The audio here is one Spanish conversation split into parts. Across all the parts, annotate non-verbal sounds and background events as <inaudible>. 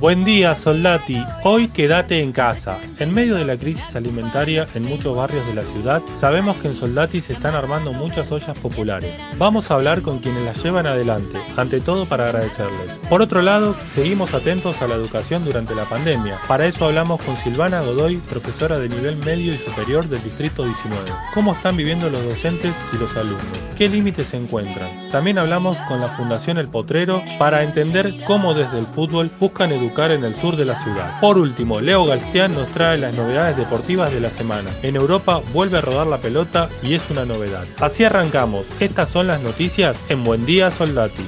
Buen día, Soldati. Hoy quédate en casa. En medio de la crisis alimentaria en muchos barrios de la ciudad, sabemos que en Soldati se están armando muchas ollas populares. Vamos a hablar con quienes las llevan adelante, ante todo para agradecerles. Por otro lado, seguimos atentos a la educación durante la pandemia. Para eso hablamos con Silvana Godoy, profesora de nivel medio y superior del Distrito 19. ¿Cómo están viviendo los docentes y los alumnos? ¿Qué límites se encuentran? También hablamos con la Fundación El Potrero para entender cómo desde el fútbol buscan educar en el sur de la ciudad. Por último, Leo Galstián nos trae las novedades deportivas de la semana. En Europa vuelve a rodar la pelota y es una novedad. Así arrancamos. Estas son las noticias en Buen Día Soldati.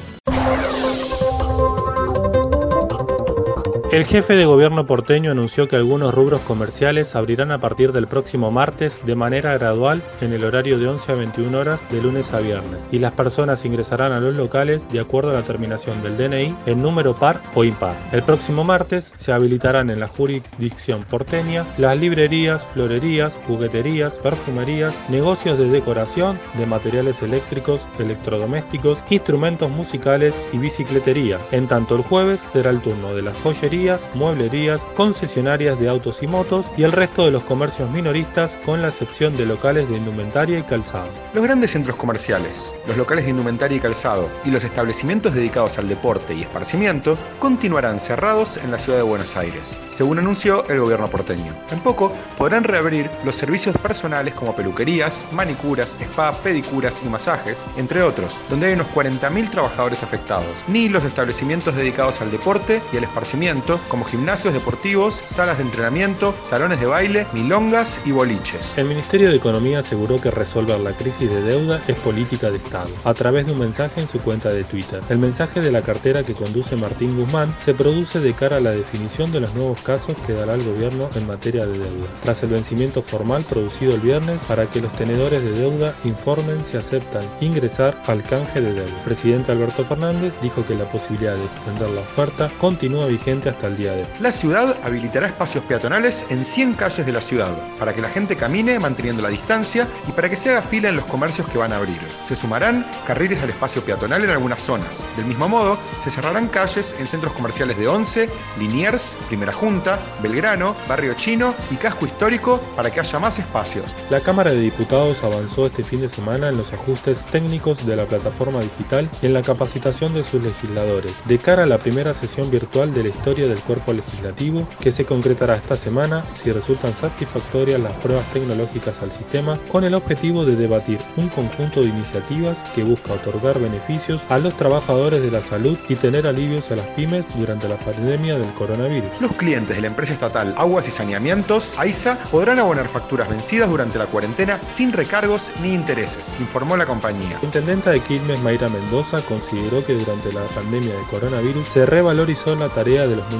El jefe de gobierno porteño anunció que algunos rubros comerciales abrirán a partir del próximo martes de manera gradual en el horario de 11 a 21 horas de lunes a viernes y las personas ingresarán a los locales de acuerdo a la terminación del DNI en número par o impar. El próximo martes se habilitarán en la jurisdicción porteña las librerías, florerías, jugueterías, perfumerías, negocios de decoración, de materiales eléctricos, electrodomésticos, instrumentos musicales y bicicleterías. En tanto el jueves será el turno de las joyerías mueblerías, concesionarias de autos y motos y el resto de los comercios minoristas con la excepción de locales de indumentaria y calzado. Los grandes centros comerciales, los locales de indumentaria y calzado y los establecimientos dedicados al deporte y esparcimiento continuarán cerrados en la ciudad de Buenos Aires, según anunció el gobierno porteño. En poco podrán reabrir los servicios personales como peluquerías, manicuras, spa, pedicuras y masajes, entre otros, donde hay unos 40.000 trabajadores afectados, ni los establecimientos dedicados al deporte y al esparcimiento como gimnasios deportivos, salas de entrenamiento, salones de baile, milongas y boliches. El Ministerio de Economía aseguró que resolver la crisis de deuda es política de Estado, a través de un mensaje en su cuenta de Twitter. El mensaje de la cartera que conduce Martín Guzmán se produce de cara a la definición de los nuevos casos que dará el gobierno en materia de deuda, tras el vencimiento formal producido el viernes para que los tenedores de deuda informen si aceptan ingresar al canje de deuda. El presidente Alberto Fernández dijo que la posibilidad de extender la oferta continúa vigente hasta el día de hoy. La ciudad habilitará espacios peatonales en 100 calles de la ciudad, para que la gente camine manteniendo la distancia y para que se haga fila en los comercios que van a abrir. Se sumarán carriles al espacio peatonal en algunas zonas. Del mismo modo, se cerrarán calles en centros comerciales de Once, Liniers, Primera Junta, Belgrano, Barrio Chino y Casco Histórico para que haya más espacios. La Cámara de Diputados avanzó este fin de semana en los ajustes técnicos de la plataforma digital y en la capacitación de sus legisladores, de cara a la primera sesión virtual de la historia del cuerpo legislativo que se concretará esta semana si resultan satisfactorias las pruebas tecnológicas al sistema con el objetivo de debatir un conjunto de iniciativas que busca otorgar beneficios a los trabajadores de la salud y tener alivios a las pymes durante la pandemia del coronavirus. Los clientes de la empresa estatal Aguas y Saneamientos, AISA, podrán abonar facturas vencidas durante la cuarentena sin recargos ni intereses, informó la compañía. La intendenta de Quilmes, Mayra Mendoza, consideró que durante la pandemia del coronavirus se revalorizó la tarea de los municipios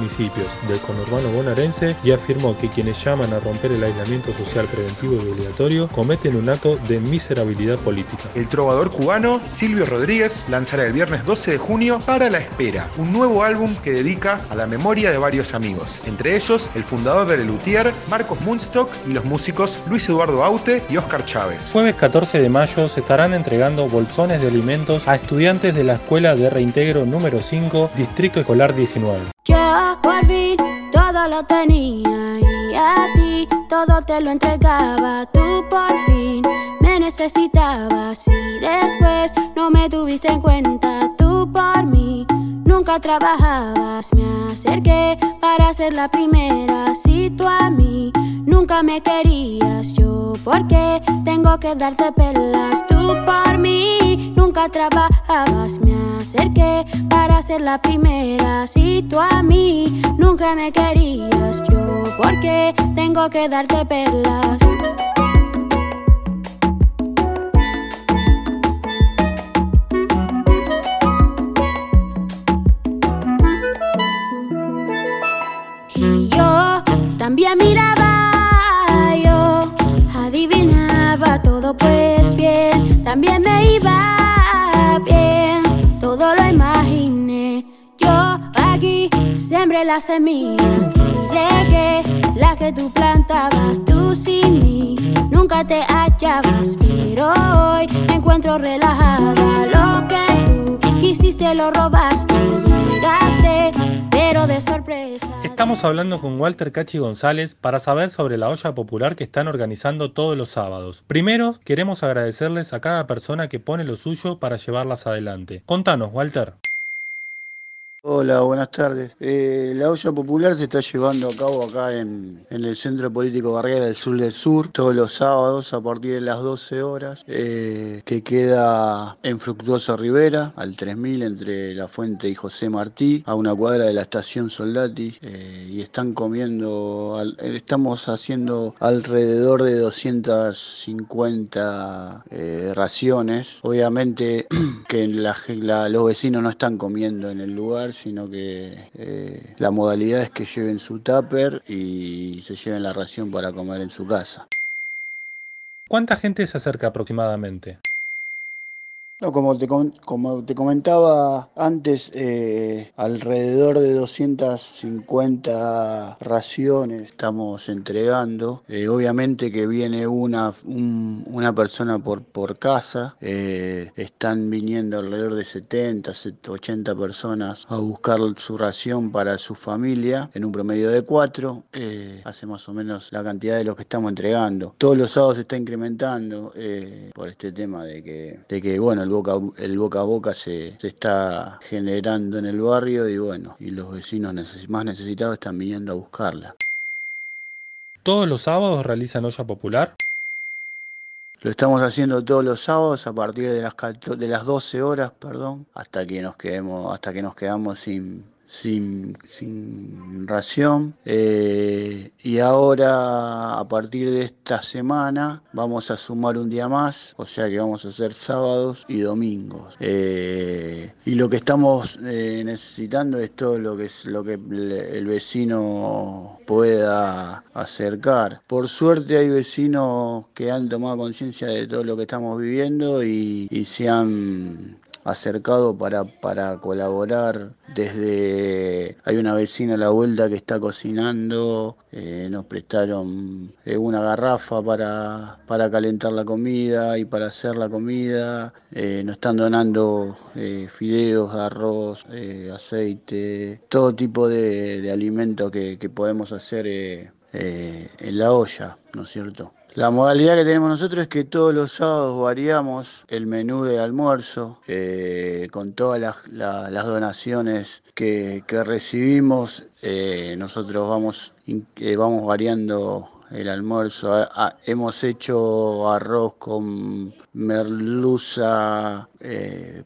del conurbano bonaerense y afirmó que quienes llaman a romper el aislamiento social preventivo y obligatorio cometen un acto de miserabilidad política. El trovador cubano Silvio Rodríguez lanzará el viernes 12 de junio Para la Espera, un nuevo álbum que dedica a la memoria de varios amigos, entre ellos el fundador de Lelutier, Marcos Munstock y los músicos Luis Eduardo Aute y Oscar Chávez. Jueves 14 de mayo se estarán entregando bolsones de alimentos a estudiantes de la Escuela de Reintegro número 5, Distrito Escolar 19. Yo por fin todo lo tenía y a ti todo te lo entregaba. Tú por fin me necesitabas y después no me tuviste en cuenta. Nunca trabajabas. Me acerqué para ser la primera. Si tú a mí nunca me querías. Yo, ¿por qué tengo que darte pelas? Tú por mí nunca trabajabas. Me acerqué para ser la primera. Si tú a mí nunca me querías. Yo, ¿por qué tengo que darte pelas? También me iba bien, todo lo imaginé. Yo aquí sembré las semillas y regué las que tú plantabas. Tú sin mí nunca te hallabas, pero hoy me encuentro relajada. Lo que tú quisiste lo robaste, llegaste, pero de sorpresa. Estamos hablando con Walter Cachi González para saber sobre la olla popular que están organizando todos los sábados. Primero, queremos agradecerles a cada persona que pone lo suyo para llevarlas adelante. Contanos, Walter. Hola, buenas tardes. Eh, la olla popular se está llevando a cabo acá en, el Centro Político Barrera del Sur del Sur, todos los sábados a partir de las 12 horas, eh, que queda en Fructuoso Rivera, al 3000 entre La Fuente y José Martí, a una cuadra de la estación Soldati, eh, y están comiendo, estamos haciendo alrededor de 250 eh, raciones. Obviamente <clears throat> que los vecinos no están comiendo en el lugar sino que eh, la modalidad es que lleven su tupper y se lleven la ración para comer en su casa. ¿Cuánta gente se acerca aproximadamente? No, como te, como te comentaba antes, eh, alrededor de 250 raciones estamos entregando. Eh, obviamente que viene una, un, una persona por, por casa. Eh, están viniendo alrededor de 70, 80 personas a buscar su ración para su familia en un promedio de 4. hace más o menos la cantidad de los que estamos entregando. Todos los sábados se está incrementando por este tema de que, de que bueno, boca, el boca a boca se, se, está generando en el barrio y bueno, y los vecinos neces más necesitados están viniendo a buscarla. ¿Todos los sábados realizan olla popular? Lo estamos haciendo todos los sábados a partir de las, de las 12 horas, perdón, hasta que nos quedemos, hasta que nos quedamos sin, sin, sin ración. Eh, y ahora, a partir de esta semana, vamos a sumar un día más, o sea que vamos a hacer sábados y domingos. Eh, y lo que estamos eh, necesitando es todo lo que, es, lo que el vecino pueda acercar. Por suerte hay vecinos que han tomado conciencia de todo lo que estamos viviendo y, y se han acercado para, para colaborar desde hay una vecina a la vuelta que está cocinando eh, nos prestaron eh, una garrafa para, para calentar la comida y para hacer la comida eh, nos están donando fideos arroz aceite todo tipo de, de alimentos que, que podemos hacer en la olla no es cierto la modalidad que tenemos nosotros es que todos los sábados variamos el menú de almuerzo eh, con todas las, la, las donaciones que, recibimos. Eh, nosotros vamos, eh, vamos variando el almuerzo. Hemos hecho arroz con merluza,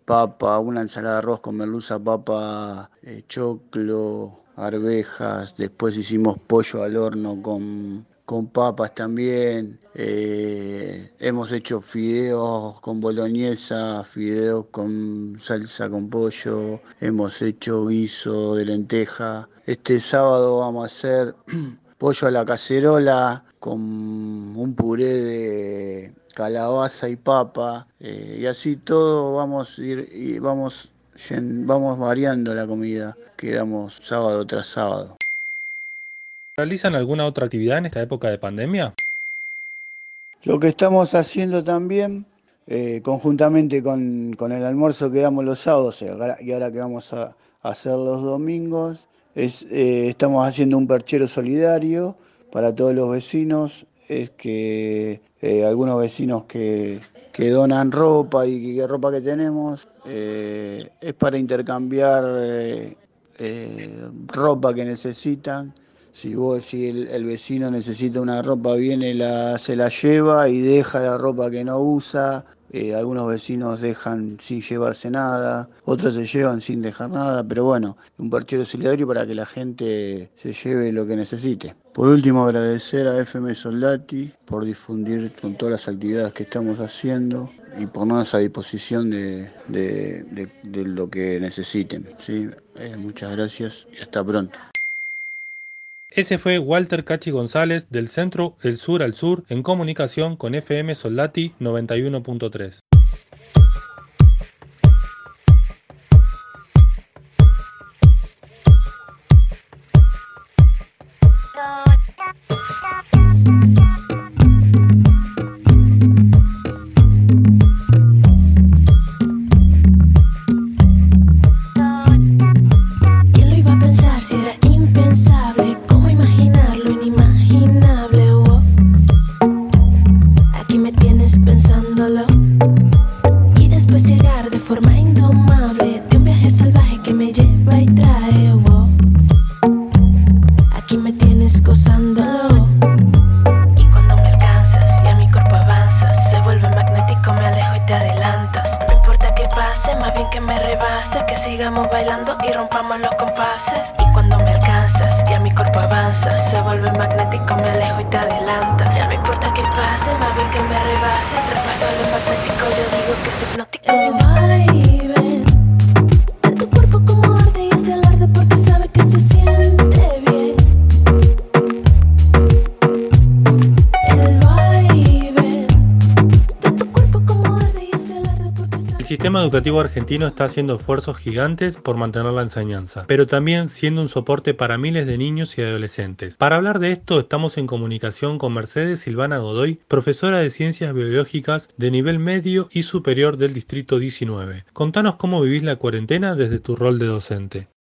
papa, una ensalada de arroz con merluza, papa, choclo, arvejas. Después hicimos pollo al horno con con papas también. Eh, hemos hecho fideos con boloñesa, fideos con salsa con pollo, hemos hecho guiso de lenteja. Este sábado vamos a hacer <clears throat> pollo a la cacerola con un puré de calabaza y papa eh, y así todo vamos a ir y vamos vamos variando la comida que damos sábado tras sábado. ¿Realizan alguna otra actividad en esta época de pandemia? Lo que estamos haciendo también, eh, conjuntamente con, con, el almuerzo que damos los sábados y ahora que vamos a, hacer los domingos, es, eh, estamos haciendo un perchero solidario para todos los vecinos. Es que eh, algunos vecinos que, que, donan ropa y que ropa que tenemos es para intercambiar ropa que necesitan Si vos, si el, vecino necesita una ropa, viene, la, se la lleva y deja la ropa que no usa. Eh, algunos vecinos dejan sin llevarse nada, otros se llevan sin dejar nada, pero bueno, un parchero solidario para que la gente se lleve lo que necesite. Por último, agradecer a FM Soldati por difundir con todas las actividades que estamos haciendo y ponernos a disposición de, lo que necesiten. ¿sí? Eh, muchas gracias y hasta pronto. Ese fue Walter Cachi González del Centro El Sur al Sur en comunicación con FM Soldati 91.3. purpose of nothing hipnótico. Educativo argentino está haciendo esfuerzos gigantes por mantener la enseñanza, pero también siendo un soporte para miles de niños y adolescentes. Para hablar de esto estamos en comunicación con Mercedes Silvana Godoy, profesora de Ciencias Biológicas de nivel medio y superior del Distrito 19. Contanos cómo vivís la cuarentena desde tu rol de docente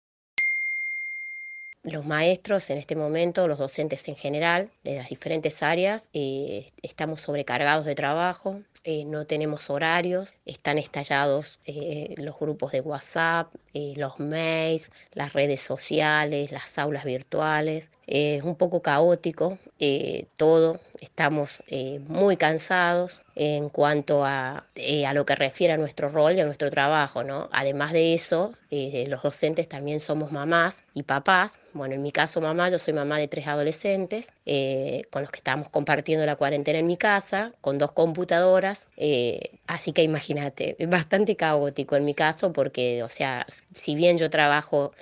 los maestros en este momento, los docentes en general, de las diferentes áreas, eh, estamos sobrecargados de trabajo, eh, no tenemos horarios, están estallados eh, los grupos de WhatsApp, los mails, las redes sociales, las aulas virtuales. Es un poco caótico todo, estamos muy cansados, en cuanto a, eh, a, lo que refiere a nuestro rol y a nuestro trabajo, ¿no? Además de eso, eh, los docentes también somos mamás y papás. Bueno, en mi caso mamá, yo soy mamá de tres adolescentes eh, con los que estamos compartiendo la cuarentena en mi casa, con dos computadoras, así que imagínate, es bastante caótico en mi caso porque, o sea, si bien yo trabajo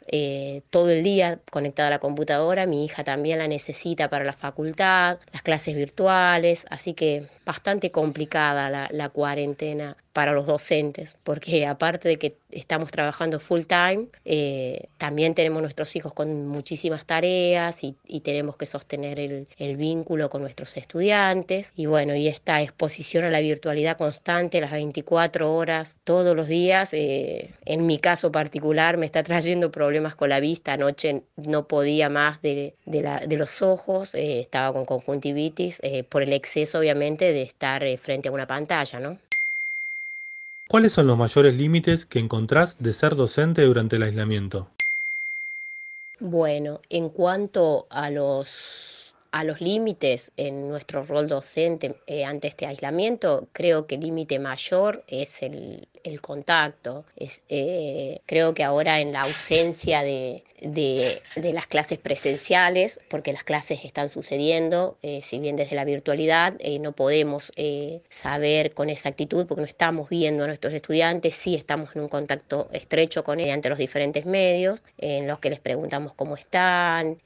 todo el día conectada a la computadora, mi hija también la necesita para la facultad, las clases virtuales, así que bastante complicado la, la cuarentena para los docentes, porque aparte de que estamos trabajando full time, eh, también tenemos nuestros hijos con muchísimas tareas y, tenemos que sostener el, vínculo con nuestros estudiantes. Y bueno, y esta exposición a la virtualidad constante, las 24 horas, todos los días, eh, en mi caso particular, me está trayendo problemas con la vista. Anoche no podía más de, los ojos, eh, estaba con conjuntivitis, por el exceso obviamente de estar frente a una pantalla, ¿no? ¿Cuáles son los mayores límites que encontrás de ser docente durante el aislamiento? Bueno, en cuanto a los, a los límites en nuestro rol docente eh, ante este aislamiento, creo que el límite mayor es el, el contacto. Es, eh, creo que ahora en la ausencia de, de, las clases presenciales, porque las clases están sucediendo, eh, si bien desde la virtualidad eh, no podemos saber con exactitud, porque no estamos viendo a nuestros estudiantes, sí estamos en un contacto estrecho con ellos ante los diferentes medios, en los que les preguntamos cómo están,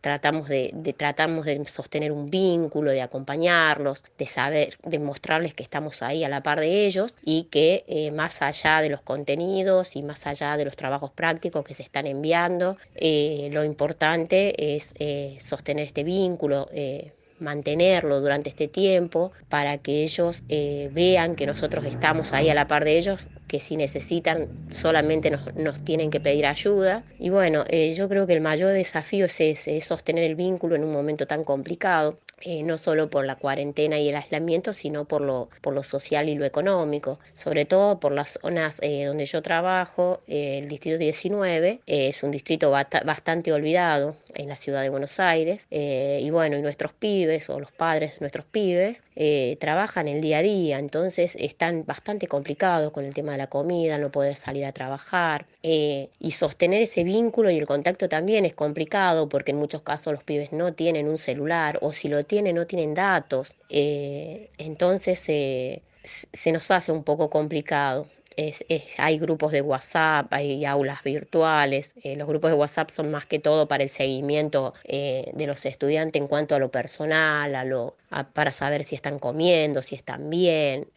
tratamos, de, tratamos de sostener un vínculo, de acompañarlos, de saber, de mostrarles que estamos ahí a la par de ellos y que más allá de los contenidos y más allá de los trabajos prácticos que se están enviando, eh, lo importante es eh, sostener este vínculo, eh, mantenerlo durante este tiempo para que ellos vean que nosotros estamos ahí a la par de ellos, que si necesitan solamente nos, tienen que pedir ayuda. Y bueno, eh, yo creo que el mayor desafío es ese, es sostener el vínculo en un momento tan complicado. Eh, no solo por la cuarentena y el aislamiento, sino por lo, por lo social y lo económico, sobre todo por las zonas eh, donde yo trabajo, eh, el distrito 19 es un distrito bastante olvidado en la ciudad de Buenos Aires, y bueno, y nuestros pibes o los padres de nuestros pibes trabajan el día a día, entonces están bastante complicados con el tema de la comida, no poder salir a trabajar, y sostener ese vínculo y el contacto también es complicado porque en muchos casos los pibes no tienen un celular o si lo no tienen datos. Eh, entonces eh, se nos hace un poco complicado. Hay grupos de WhatsApp, hay aulas virtuales. Eh, los grupos de WhatsApp son más que todo para el seguimiento de los estudiantes en cuanto a lo personal, a lo, para saber si están comiendo, si están bien,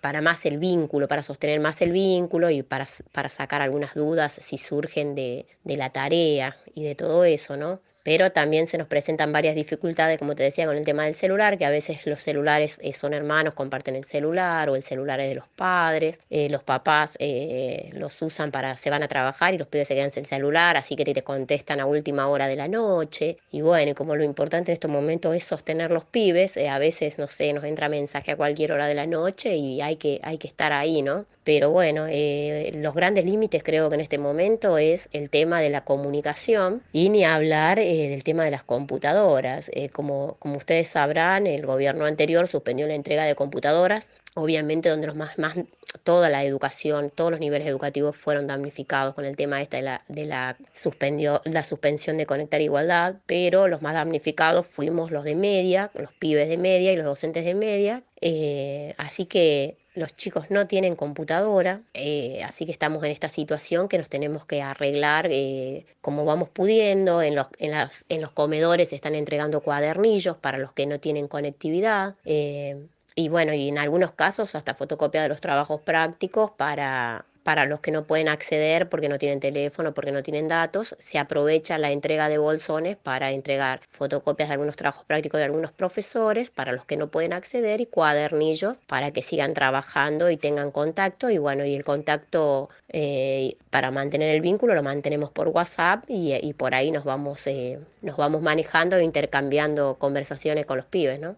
para más el vínculo, para sostener más el vínculo y para, para sacar algunas dudas si surgen de, de la tarea y de todo eso, ¿no? Pero también se nos presentan varias dificultades, como te decía, con el tema del celular, que a veces los celulares eh, son hermanos, comparten el celular o el celular es de los padres, eh, los papás eh, los usan para, se van a trabajar y los pibes se quedan sin celular, así que te, contestan a última hora de la noche. Y bueno, como lo importante en estos momentos es sostener los pibes, a veces, no sé, nos entra mensaje a cualquier hora de la noche y hay que, hay que estar ahí, ¿no? Pero bueno, los grandes límites creo que en este momento es el tema de la comunicación y ni hablar eh, el tema de las computadoras. Eh, como, como ustedes sabrán, el gobierno anterior suspendió la entrega de computadoras, obviamente donde los más, más toda la educación, todos los niveles educativos fueron damnificados con el tema esta de la, de la, suspendió, la suspensión de Conectar Igualdad, pero los más damnificados fuimos los de media, los pibes de media y los docentes de media. Eh, así que los chicos no tienen computadora, eh, así que estamos en esta situación que nos tenemos que arreglar eh, como vamos pudiendo. En los, en, las, en los comedores se están entregando cuadernillos para los que no tienen conectividad. Eh, y bueno, y en algunos casos hasta fotocopia de los trabajos prácticos para, para los que no pueden acceder porque no tienen teléfono, porque no tienen datos, se aprovecha la entrega de bolsones para entregar fotocopias de algunos trabajos prácticos de algunos profesores para los que no pueden acceder y cuadernillos para que sigan trabajando y tengan contacto y bueno, y el contacto eh, para mantener el vínculo lo mantenemos por WhatsApp y, por ahí nos vamos, eh, nos vamos manejando e intercambiando conversaciones con los pibes, ¿no?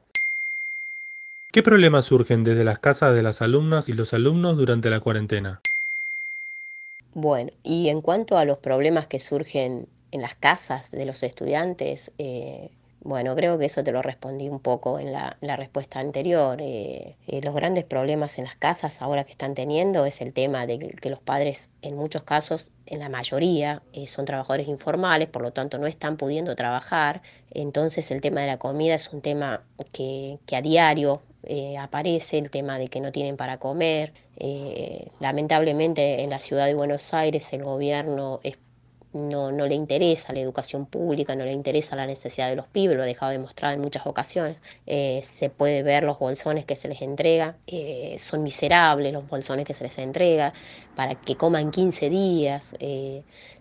¿Qué problemas surgen desde las casas de las alumnas y los alumnos durante la cuarentena? Bueno, y en cuanto a los problemas que surgen en las casas de los estudiantes, eh, bueno, creo que eso te lo respondí un poco en la, respuesta anterior. Eh, eh, los grandes problemas en las casas ahora que están teniendo es el tema de que, los padres, en muchos casos, en la mayoría, son trabajadores informales, por lo tanto no están pudiendo trabajar. Entonces el tema de la comida es un tema que, que a diario eh, aparece el tema de que no tienen para comer. Eh, lamentablemente en la ciudad de Buenos Aires el gobierno no, no, le interesa la educación pública, no le interesa la necesidad de los pibes, lo ha dejado demostrado en muchas ocasiones. Eh, se puede ver los bolsones que se les entrega, son miserables los bolsones que se les entrega para que coman 15 días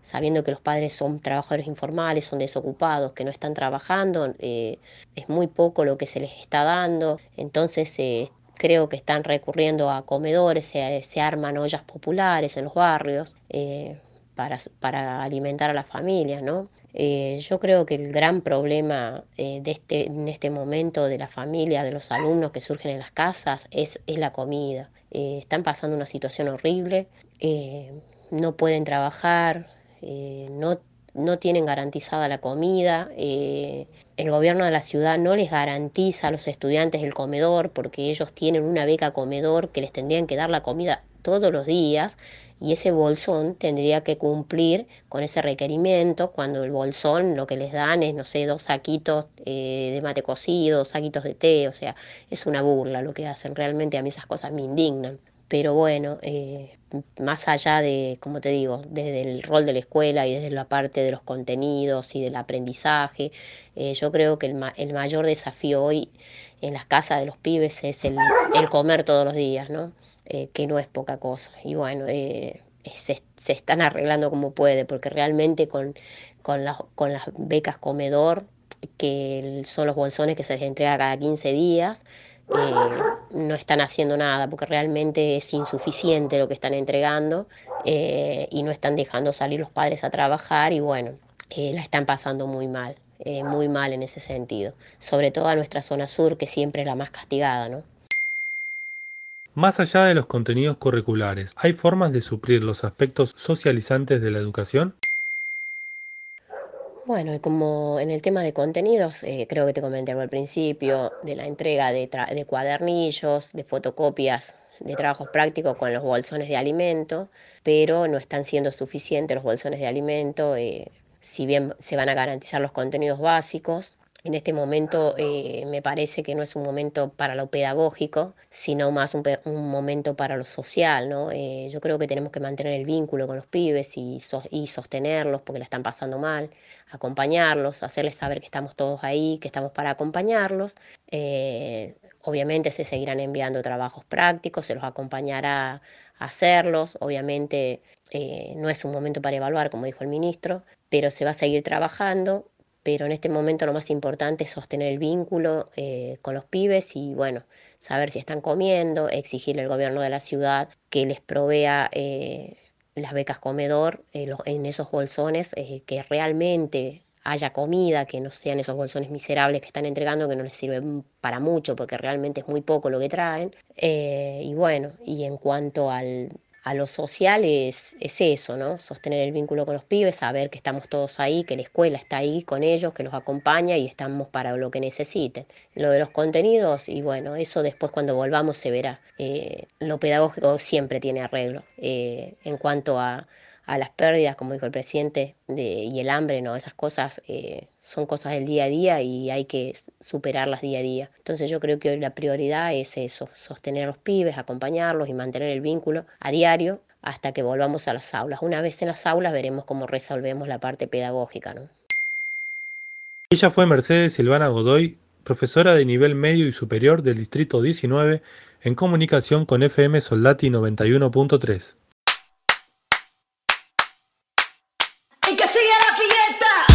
sabiendo que los padres son trabajadores informales, son desocupados, que no están trabajando, eh, es muy poco lo que se les está dando, entonces eh, creo que están recurriendo a comedores, se, arman ollas populares en los barrios eh, para, para, alimentar a la familia, ¿no? yo creo que el gran problema de este, en este momento de la familia, de los alumnos que surgen en las casas, es, la comida. están pasando una situación horrible, no pueden trabajar, eh, no, no, tienen garantizada la comida, eh, el gobierno de la ciudad no les garantiza a los estudiantes el comedor porque ellos tienen una beca comedor que les tendrían que dar la comida todos los días y ese bolsón tendría que cumplir con ese requerimiento cuando el bolsón lo que les dan es, no sé, dos saquitos eh, de mate cocido, dos saquitos de té, o sea, es una burla lo que hacen, realmente a mí esas cosas me indignan. Pero bueno, más allá de, como te digo, desde el rol de la escuela y desde la parte de los contenidos y del aprendizaje, eh, yo creo que el, mayor desafío hoy en las casas de los pibes es el, comer todos los días, ¿no? Eh, que no es poca cosa. Y bueno, eh, se, están arreglando como puede, porque realmente con, con, con las becas comedor, que son los bolsones que se les entrega cada 15 días, no están haciendo nada porque realmente es insuficiente lo que están entregando y no están dejando salir los padres a trabajar y bueno, la están pasando muy mal. Muy mal en ese sentido, sobre todo a nuestra zona sur, que siempre es la más castigada, ¿no? Más allá de los contenidos curriculares, ¿hay formas de suplir los aspectos socializantes de la educación? Bueno, como en el tema de contenidos, eh, creo que te comenté al principio, de la entrega de, cuadernillos, de fotocopias de trabajos prácticos con los bolsones de alimento, pero no están siendo suficientes los bolsones de alimento, eh, si bien se van a garantizar los contenidos básicos, en este momento eh, me parece que no es un momento para lo pedagógico, sino más un, momento para lo social. ¿no? Eh, yo creo que tenemos que mantener el vínculo con los pibes y, sostenerlos porque la están pasando mal, acompañarlos, hacerles saber que estamos todos ahí, que estamos para acompañarlos. Eh, obviamente se seguirán enviando trabajos prácticos, se los acompañará a hacerlos. Obviamente no es un momento para evaluar, como dijo el ministro, pero se va a seguir trabajando pero en este momento lo más importante es sostener el vínculo eh, con los pibes y bueno, saber si están comiendo, exigirle al gobierno de la ciudad que les provea eh, las becas comedor eh, en esos bolsones, que realmente haya comida, que no sean esos bolsones miserables que están entregando, que no les sirven para mucho, porque realmente es muy poco lo que traen. y bueno, y en cuanto al, a lo social es, eso, ¿no? Sostener el vínculo con los pibes, saber que estamos todos ahí, que la escuela está ahí con ellos, que los acompaña y estamos para lo que necesiten. Lo de los contenidos, y bueno, eso después cuando volvamos se verá. Eh, lo pedagógico siempre tiene arreglo. Eh, en cuanto a, a las pérdidas, como dijo el presidente, de, y el hambre, ¿no? Esas cosas eh, son cosas del día a día y hay que superarlas día a día. Entonces yo creo que hoy la prioridad es eso, sostener a los pibes, acompañarlos y mantener el vínculo a diario hasta que volvamos a las aulas. Una vez en las aulas veremos cómo resolvemos la parte pedagógica, ¿no? Ella fue Mercedes Silvana Godoy, profesora de nivel medio y superior del Distrito 19 en comunicación con FM Soldati 91.3. Eso es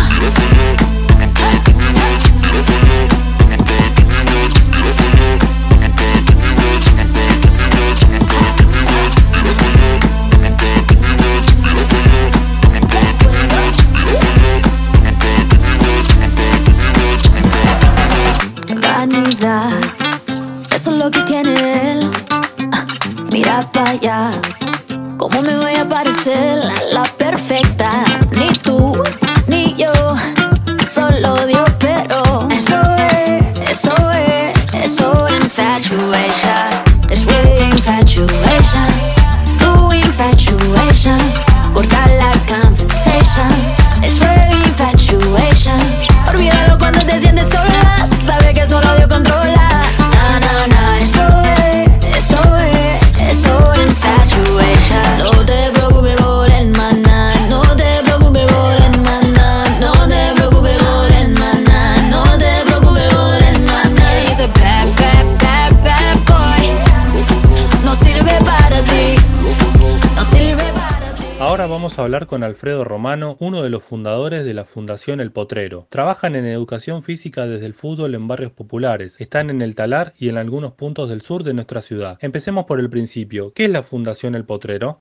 vamos a hablar con Alfredo Romano, uno de los fundadores de la Fundación El Potrero. Trabajan en educación física desde el fútbol en barrios populares. Están en el Talar y en algunos puntos del sur de nuestra ciudad. Empecemos por el principio. ¿Qué es la Fundación El Potrero?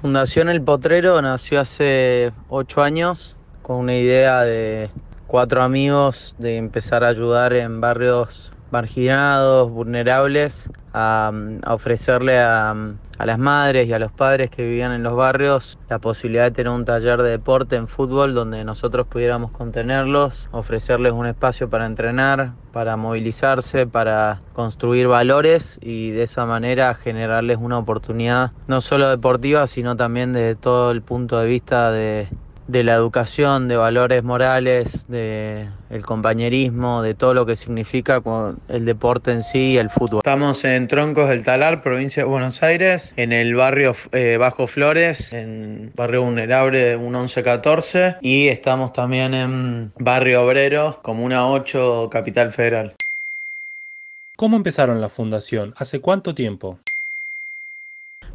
Fundación El Potrero nació hace ocho años con una idea de cuatro amigos de empezar a ayudar en barrios marginados, vulnerables, a, ofrecerle a, a las madres y a los padres que vivían en los barrios la posibilidad de tener un taller de deporte en fútbol donde nosotros pudiéramos contenerlos, ofrecerles un espacio para entrenar, para movilizarse, para construir valores y de esa manera generarles una oportunidad no solo deportiva, sino también desde todo el punto de vista de de la educación, de valores morales, de el compañerismo, de todo lo que significa el deporte en sí y el fútbol. Estamos en Troncos del Talar, provincia de Buenos Aires, en el barrio eh, Bajo Flores, en barrio vulnerable 1114 y estamos también en barrio Obrero, comuna 8, capital federal. ¿Cómo empezaron la fundación? ¿Hace cuánto tiempo?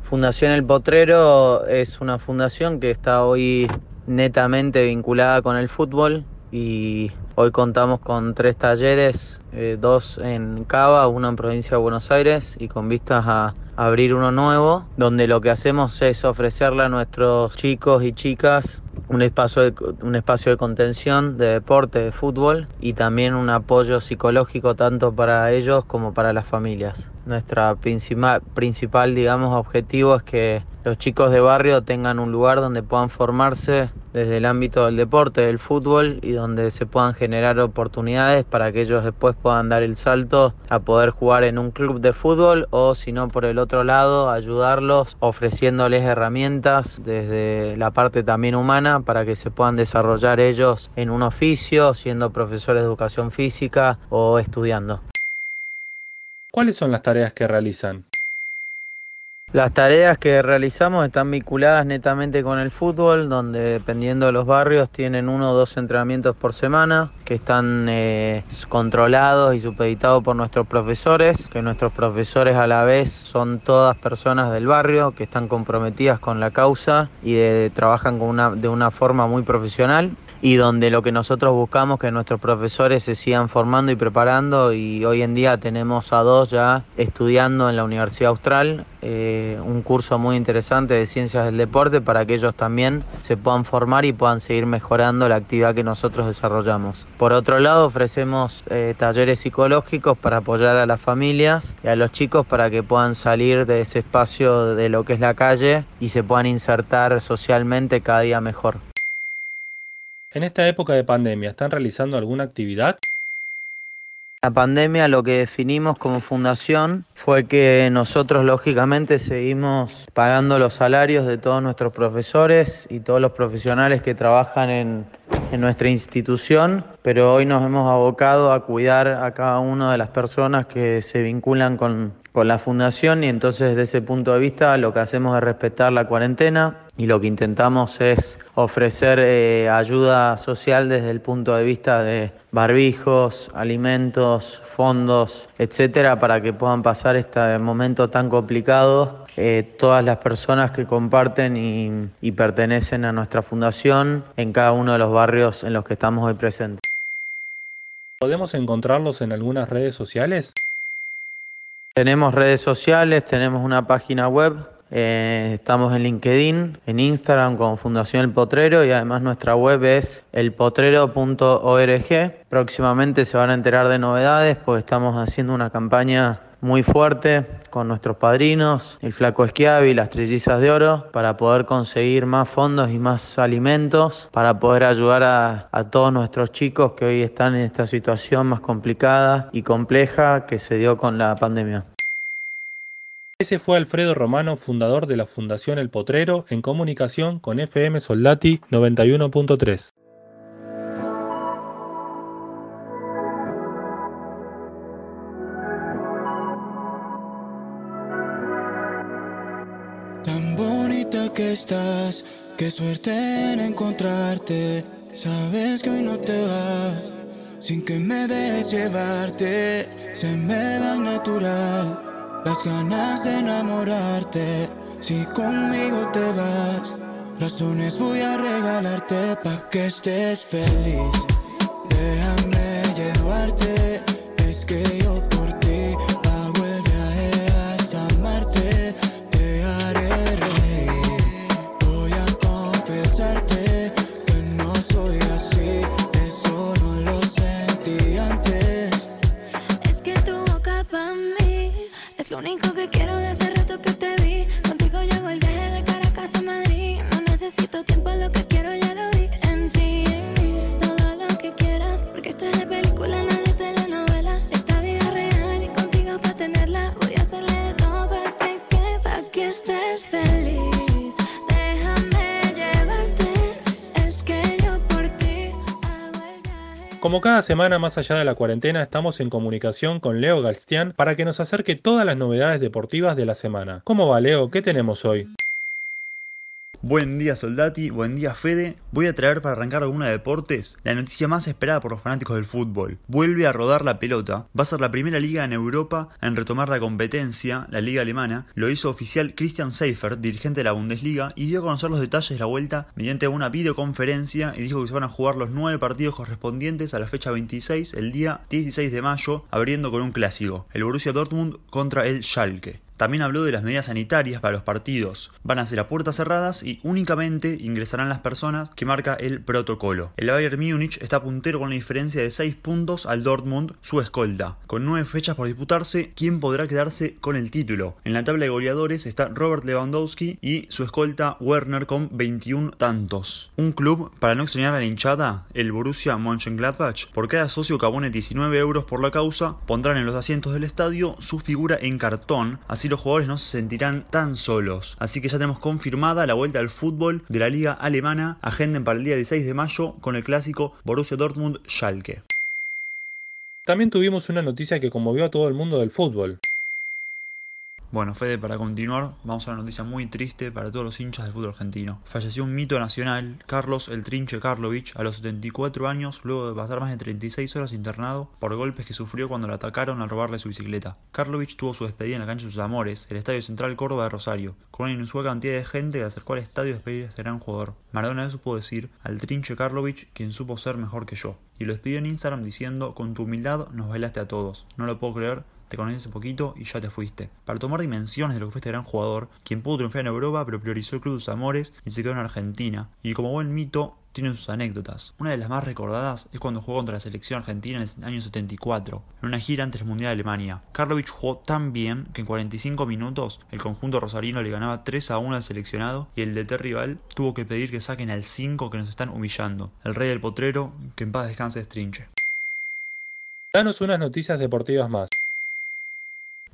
Fundación El Potrero es una fundación que está hoy netamente vinculada con el fútbol. y hoy contamos con tres talleres, eh, dos en Cava, uno en provincia de Buenos Aires y con vistas a abrir uno nuevo, donde lo que hacemos es ofrecerle a nuestros chicos y chicas un espacio, de, un espacio de contención, de deporte, de fútbol y también un apoyo psicológico tanto para ellos como para las familias. Nuestra principal, digamos, objetivo es que los chicos de barrio tengan un lugar donde puedan formarse desde el ámbito del deporte, del fútbol y donde se puedan generar oportunidades para que ellos después puedan dar el salto a poder jugar en un club de fútbol o si no por el otro lado ayudarlos ofreciéndoles herramientas desde la parte también humana para que se puedan desarrollar ellos en un oficio, siendo profesores de educación física o estudiando. ¿Cuáles son las tareas que realizan? Las tareas que realizamos están vinculadas netamente con el fútbol, donde dependiendo de los barrios tienen uno o dos entrenamientos por semana, que están eh, controlados y supeditados por nuestros profesores, que nuestros profesores a la vez son todas personas del barrio que están comprometidas con la causa y trabajan con una, de una forma muy profesional y donde lo que nosotros buscamos que nuestros profesores se sigan formando y preparando y hoy en día tenemos a dos ya estudiando en la Universidad Austral eh, un curso muy interesante de ciencias del deporte para que ellos también se puedan formar y puedan seguir mejorando la actividad que nosotros desarrollamos. Por otro lado ofrecemos eh, talleres psicológicos para apoyar a las familias y a los chicos para que puedan salir de ese espacio de lo que es la calle y se puedan insertar socialmente cada día mejor. En esta época de pandemia, ¿están realizando alguna actividad? La pandemia lo que definimos como fundación fue que nosotros lógicamente seguimos pagando los salarios de todos nuestros profesores y todos los profesionales que trabajan en, nuestra institución, pero hoy nos hemos abocado a cuidar a cada una de las personas que se vinculan con, con la fundación y entonces desde ese punto de vista lo que hacemos es respetar la cuarentena y lo que intentamos es ofrecer eh, ayuda social desde el punto de vista de barbijos, alimentos, fondos, etcétera, para que puedan pasar este momento tan complicado eh, todas las personas que comparten y, y pertenecen a nuestra fundación en cada uno de los barrios en los que estamos hoy presentes. ¿Podemos encontrarlos en algunas redes sociales? Tenemos redes sociales, tenemos una página web, eh, estamos en LinkedIn, en Instagram como Fundación El Potrero y además nuestra web es elpotrero.org. Próximamente se van a enterar de novedades porque estamos haciendo una campaña muy fuerte con nuestros padrinos, el Flaco Esquiavi, las Trillizas de Oro, para poder conseguir más fondos y más alimentos, para poder ayudar a todos nuestros chicos que hoy están en esta situación más complicada y compleja que se dio con la pandemia. Ese fue Alfredo Romano, fundador de la Fundación El Potrero, en comunicación con FM Soldati 91.3. Tan bonita que estás, qué suerte en encontrarte. Sabes que hoy no te vas, sin que me dejes llevarte. Se me da natural las ganas de enamorarte. Si conmigo te vas, razones voy a regalarte pa' que estés feliz. Semana más allá de la cuarentena, estamos en comunicación con Leo Galstián para que nos acerque todas las novedades deportivas de la semana. ¿Cómo va Leo? ¿Qué tenemos hoy? Buen día Soldati, buen día Fede. Voy a traer para arrancar alguna de deportes la noticia más esperada por los fanáticos del fútbol. Vuelve a rodar la pelota. Va a ser la primera liga en Europa en retomar la competencia, la liga alemana. Lo hizo oficial Christian Seifert, dirigente de la Bundesliga, y dio a conocer los detalles de la vuelta mediante una videoconferencia y dijo que se van a jugar los nueve partidos correspondientes a la fecha 26, el día 16 de mayo, abriendo con un clásico, el Borussia Dortmund contra el Schalke. También habló de las medidas sanitarias para los partidos. Van a ser a puertas cerradas y únicamente ingresarán las personas que marca el protocolo. El Bayern Múnich está puntero con una diferencia de 6 puntos al Dortmund, su escolta. Con 9 fechas por disputarse, ¿quién podrá quedarse con el título? En la tabla de goleadores está Robert Lewandowski y su escolta Werner con 21 tantos. Un club para no extrañar a la hinchada, el Borussia Mönchengladbach. Por cada socio que abone 19 euros por la causa, pondrán en los asientos del estadio su figura en cartón, así los jugadores no se sentirán tan solos. Así que ya tenemos confirmada la vuelta al fútbol de la liga alemana. Agenden para el día 16 de mayo con el clásico Borussia Dortmund-Schalke. También tuvimos una noticia que conmovió a todo el mundo del fútbol. Bueno, Fede, para continuar, vamos a una noticia muy triste para todos los hinchas del fútbol argentino. Falleció un mito nacional, Carlos El Trinche Karlovich, a los 74 años, luego de pasar más de 36 horas internado por golpes que sufrió cuando lo atacaron al robarle su bicicleta. Karlovich tuvo su despedida en la cancha de sus amores, el Estadio Central Córdoba de Rosario, con una inusual cantidad de gente que acercó al estadio a despedir a este gran jugador. Maradona supo decir al Trinche Karlovich quien supo ser mejor que yo, y lo despidió en Instagram diciendo, con tu humildad nos bailaste a todos. No lo puedo creer, te conoces un poquito y ya te fuiste. Para tomar dimensiones de lo que fue este gran jugador, quien pudo triunfar en Europa pero priorizó el club de sus amores y se quedó en Argentina. Y como buen mito, tiene sus anécdotas. Una de las más recordadas es cuando jugó contra la selección argentina en el año 74, en una gira antes del Mundial de Alemania. Karlovich jugó tan bien que en 45 minutos el conjunto rosarino le ganaba 3 a 1 al seleccionado y el DT rival tuvo que pedir que saquen al 5 que nos están humillando. El rey del potrero, que en paz descanse estrinche. Danos unas noticias deportivas más.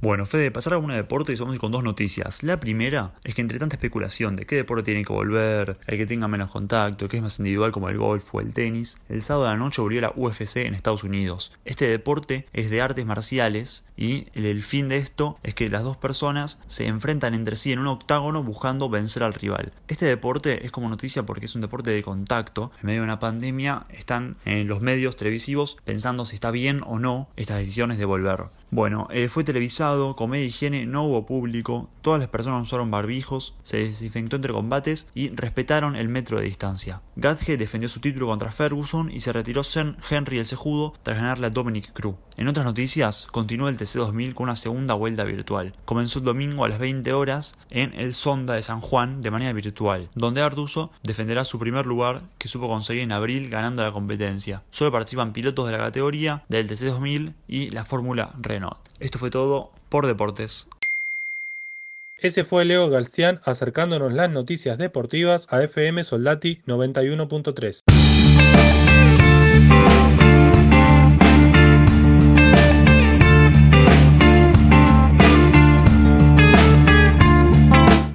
Bueno, Fede, pasar a alguna deporte y ir con dos noticias. La primera es que entre tanta especulación de qué deporte tiene que volver, el que tenga menos contacto, que es más individual como el golf o el tenis, el sábado de la noche volvió la UFC en Estados Unidos. Este deporte es de artes marciales y el, fin de esto es que las dos personas se enfrentan entre sí en un octágono buscando vencer al rival. Este deporte es como noticia porque es un deporte de contacto. En medio de una pandemia están en los medios televisivos pensando si está bien o no estas decisiones de volver. Bueno, eh, fue televisado, comedia higiene, no hubo público, todas las personas usaron barbijos, se desinfectó entre combates y respetaron el metro de distancia. Gatge defendió su título contra Ferguson y se retiró Sen Henry el Cejudo tras ganarle a Dominic Cruz. En otras noticias, continúa el TC2000 con una segunda vuelta virtual. Comenzó el domingo a las 20 horas en el Sonda de San Juan de manera virtual, donde Arduzo defenderá su primer lugar que supo conseguir en abril ganando la competencia. Solo participan pilotos de la categoría del TC2000 y la Fórmula Renault. Esto fue todo por Deportes. Ese fue Leo Galcián acercándonos las noticias deportivas a FM Soldati 91.3.